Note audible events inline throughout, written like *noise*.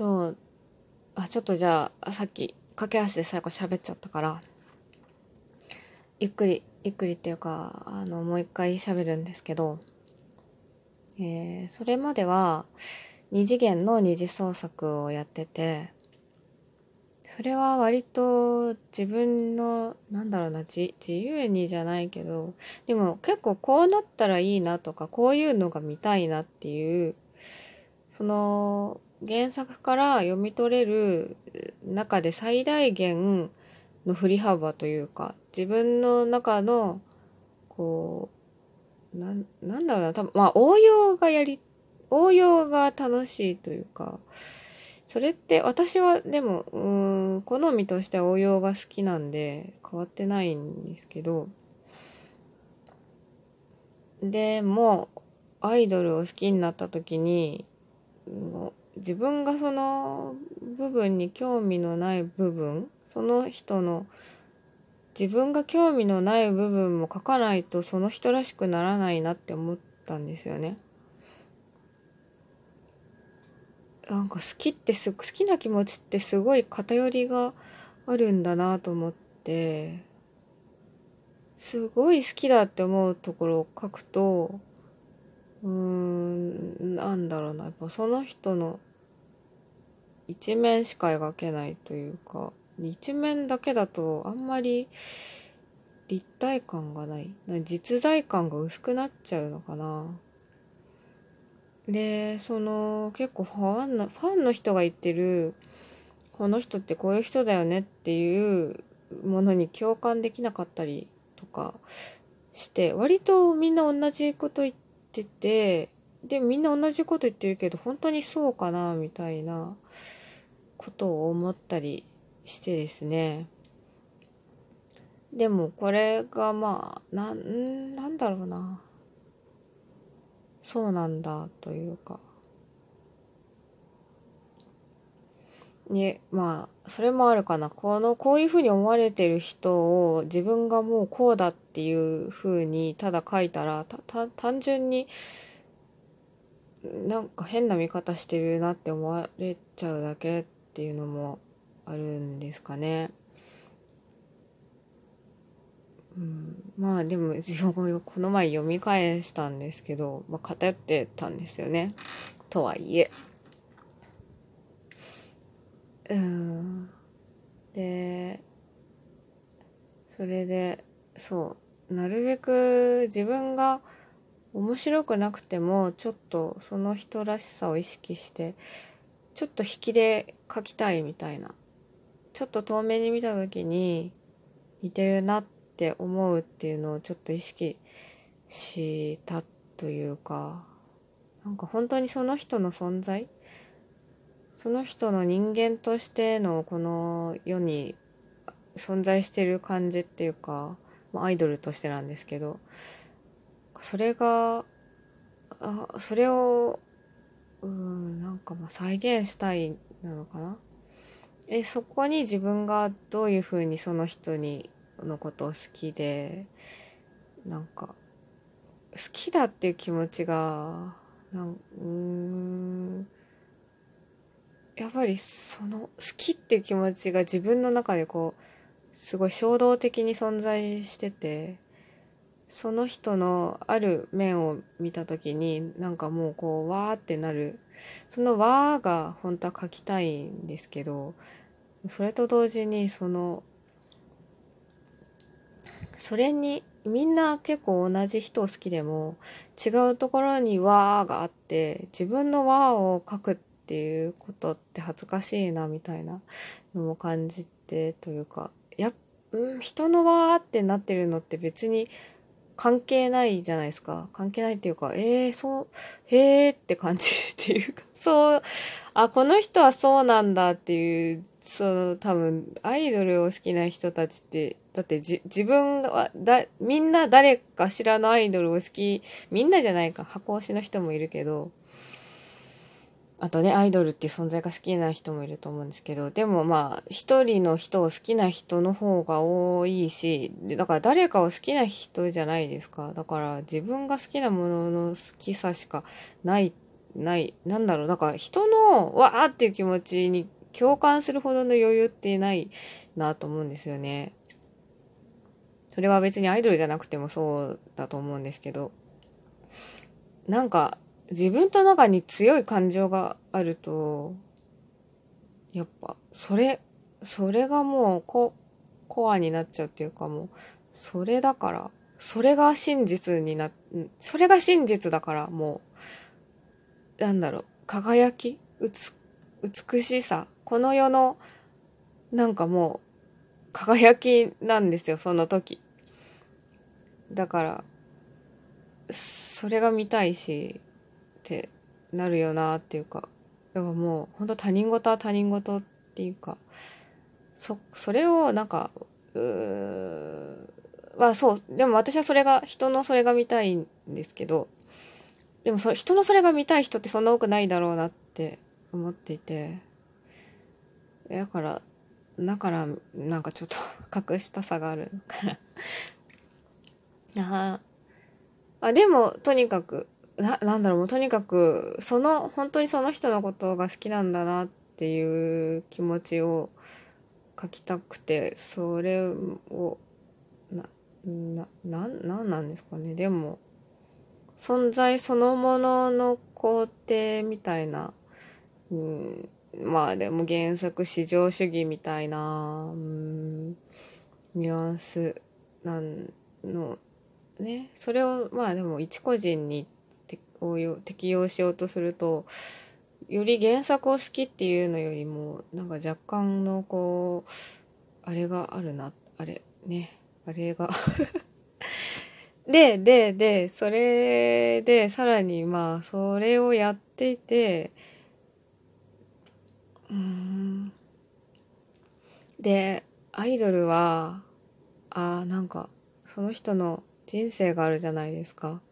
とあちょっとじゃあさっき駆け足で最後喋っちゃったからゆっくりゆっくりっていうかあのもう一回喋るんですけど、えー、それまでは二次元の二次創作をやっててそれは割と自分のなんだろうな自自由にじゃないけどでも結構こうなったらいいなとかこういうのが見たいなっていうその原作から読み取れる中で最大限の振り幅というか自分の中のこうななんだろうな多分まあ応用がやり応用が楽しいというかそれって私はでもうん好みとしては応用が好きなんで変わってないんですけどでもアイドルを好きになった時に自分がその部分に興味のない部分その人の自分が興味のない部分も書かないとその人らしくならないなって思ったんですよね。なんか好きってす好きな気持ちってすごい偏りがあるんだなと思ってすごい好きだって思うところを書くとうーんなんだろうなやっぱその人の一面しか描けないというか一面だけだとあんまり立体感がない。実在感が薄くなっちゃうのかな。でその結構ファンのファンの人が言ってるこの人ってこういう人だよねっていうものに共感できなかったりとかして割とみんな同じこと言っててでみんな同じこと言ってるけど本当にそうかなみたいなことを思ったりしてですね。でもこれがまあなんなんだろうな。そうなんだというか。ねまあそれもあるかな。このこういうふうに思われてる人を自分がもうこうだっていうふうにただ書いたら単純になんか変な見方してるなって思われちゃうだけってっていうのもあるんですかね。うん、まあでも *laughs* この前読み返したんですけど、まあ、偏ってたんですよね。とはいえ。うん。で、それで、そう、なるべく自分が面白くなくても、ちょっとその人らしさを意識して、ちょっと引きで描きたいみたいな。ちょっと遠目に見た時に似てるなって思うっていうのをちょっと意識したというか、なんか本当にその人の存在？その人の人間としてのこの世に存在してる感じっていうか、まあ、アイドルとしてなんですけど、それが、あそれをうん、なんかまあ再現したいなのかな？え、そこに自分がどういうふうにその人に、のことを好きで、なんか、好きだっていう気持ちが、なん、うん、やっぱりその好きっていう気持ちが自分の中でこう、すごい衝動的に存在してて、その人のある面を見た時になんかもうこうわーってなる。そのわーが本当は書きたいんですけどそれと同時にそのそれにみんな結構同じ人を好きでも違うところにわーがあって自分のわーを書くっていうことって恥ずかしいなみたいなのも感じてというかや、うん、人のわーってなってるのって別に関係ないじゃないですか。関係ないっていうか、ええー、そう、へえって感じ *laughs* っていうか、そう、あ、この人はそうなんだっていう、その多分、アイドルを好きな人たちって、だってじ自分は、だ、みんな誰かしらのアイドルを好き、みんなじゃないか、箱推しの人もいるけど、あとね、アイドルっていう存在が好きな人もいると思うんですけど、でもまあ、一人の人を好きな人の方が多いし、だから誰かを好きな人じゃないですか。だから自分が好きなものの好きさしかないない、なんだろう、だから人のわーっていう気持ちに共感するほどの余裕ってないなと思うんですよね。それは別にアイドルじゃなくてもそうだと思うんですけど、なんか自分と中に強い感情があると、やっぱそれ、それがもうココアになっちゃうっていうかもう、それだから、それが真実にな、それが真実だからもう、なんだろう、輝き美しさこの世の、なんかもう、輝きなんですよ、その時。だから、それが見たいし、ってなるよなっていうか、やっぱもう、本当他人事は他人事っていうか、そ、それをなんか、うーまあそう、でも私はそれが、人のそれが見たいんですけど、でもそ人のそれが見たい人ってそんな多くないだろうなって思っていて、だから、だから、なんかちょっと *laughs* 隠したさがあるから。ああ、でも、とにかく、な、なんだろう、もうとにかく、その、本当にその人のことが好きなんだなっていう気持ちを書きたくて、それを、な、な、な、なんなんですかね。でも、存在そのものの肯定みたいな、うん、まあでも原作至上主義みたいな、うん、ニュアンスなんのねそれをまあでも一個人に応用適用しようとするとより原作を好きっていうのよりもなんか若干のこうあれがあるなあれねあれが。*laughs* でででそれでさらにまあそれをやっていてうん。でアイドルはあなんかその人の人生があるじゃないですか。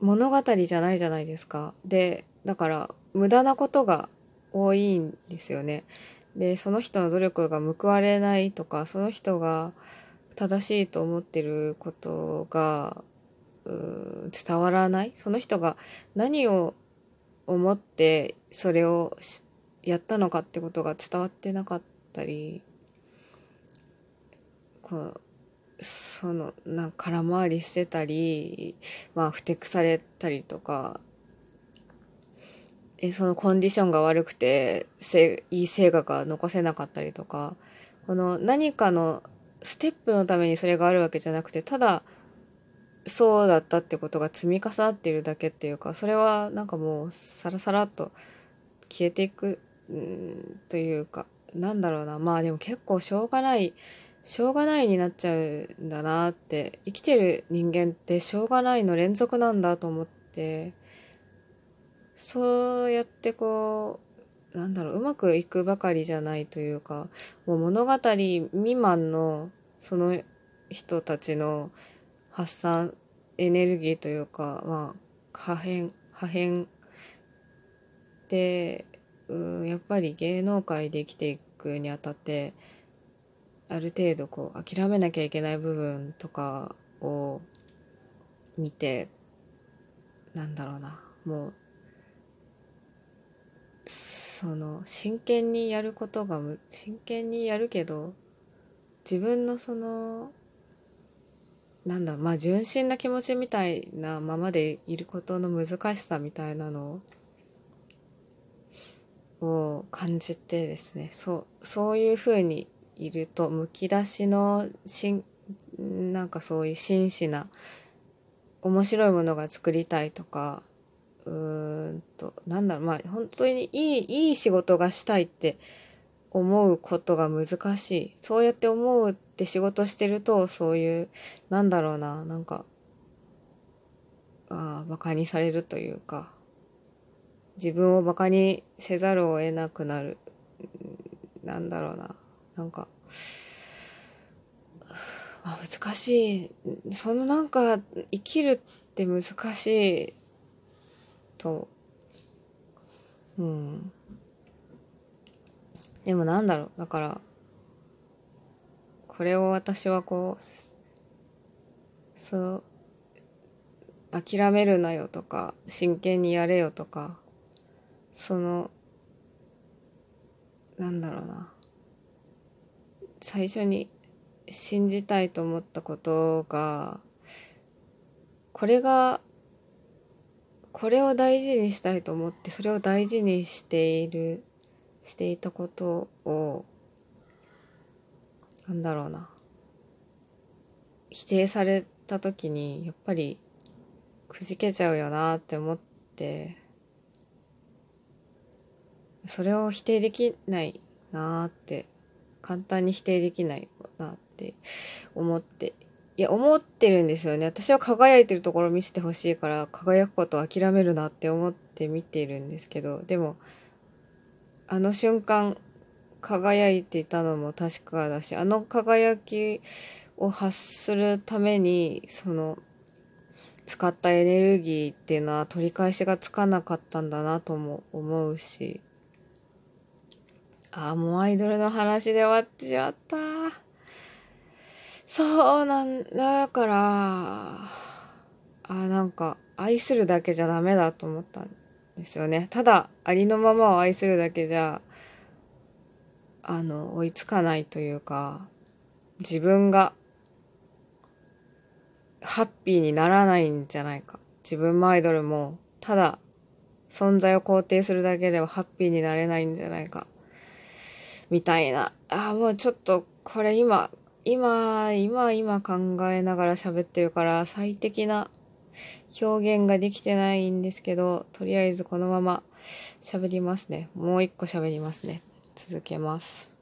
物語じゃないじゃないですか。でだから無駄なことが多いんですよね。でその人の努力が報われないとかその人が正しいと思ってることが伝わらない。その人が何を思ってそれをやったのかってことが伝わってなかったりこうそのなんか空回りしてたりまあふてくされたりとかえそのコンディションが悪くてせいい成果が残せなかったりとかこの何かのステップのためにそれがあるわけじゃなくてただそうだったってことが積み重なっているだけっていうかそれはなんかもうサラサラっと消えていく、ん、というかなんだろうな。まあでも結構しょうがないしょうがないになっちゃうんだなって生きてる人間ってしょうがないの連続なんだと思ってそうやってこうなんだろううまくいくばかりじゃないというかもう物語未満のその人たちの発散エネルギーというか、まあ、破片、破片で、うん、やっぱり芸能界で生きていくにあたって、ある程度こう諦めなきゃいけない部分とかを見て、なんだろうな、もう、その、真剣にやることが真剣にやるけど、自分のその、なんだまあ純真な気持ちみたいなままでいることの難しさみたいなのを感じてですね。そうそういうふうにいるとむき出しのしんなんかそういう真摯な面白いものが作りたいとかうーんとなんだろうまあ本当にいいいい仕事がしたいって思うことが難しい。そうやって思うって仕事してると、そういう、なんだろうな、なんか、ああ、馬鹿にされるというか、自分を馬鹿にせざるを得なくなる。なんだろうな、なんか、あ難しい。そのなんか、生きるって難しいと、うん。でもなんだろうだからこれを私はこうそう諦めるなよとか、真剣にやれよとか、その、なんだろうな。最初に信じたいと思ったことが、これが、これを大事にしたいと思って、それを大事にしている、していたことを、なんだろうな。否定された時に、やっぱり、くじけちゃうよなって思って、それを否定できないなって簡単に否定できないなって思って。いや思ってるんですよね。私は輝いてるところ見せてほしいから輝くことを諦めるなって思って見てるんですけど。でもあの瞬間輝いていたのも確かだしあの輝きを発するためにその使ったエネルギーっていうのは取り返しがつかなかったんだなとも思うし。あ、もうアイドルの話で終わってしまった。そうなんだから、ああ、なんか、愛するだけじゃダメだと思ったんですよね。ただ、ありのままを愛するだけじゃ、あの、追いつかないというか、自分が、ハッピーにならないんじゃないか。自分もアイドルも、ただ、存在を肯定するだけではハッピーになれないんじゃないか。みたいな。ああ、もうちょっと、これ今、今、今、今考えながら喋ってるから、最適な表現ができてないんですけど、とりあえずこのまま喋りますね。もう一個喋りますね。続けます。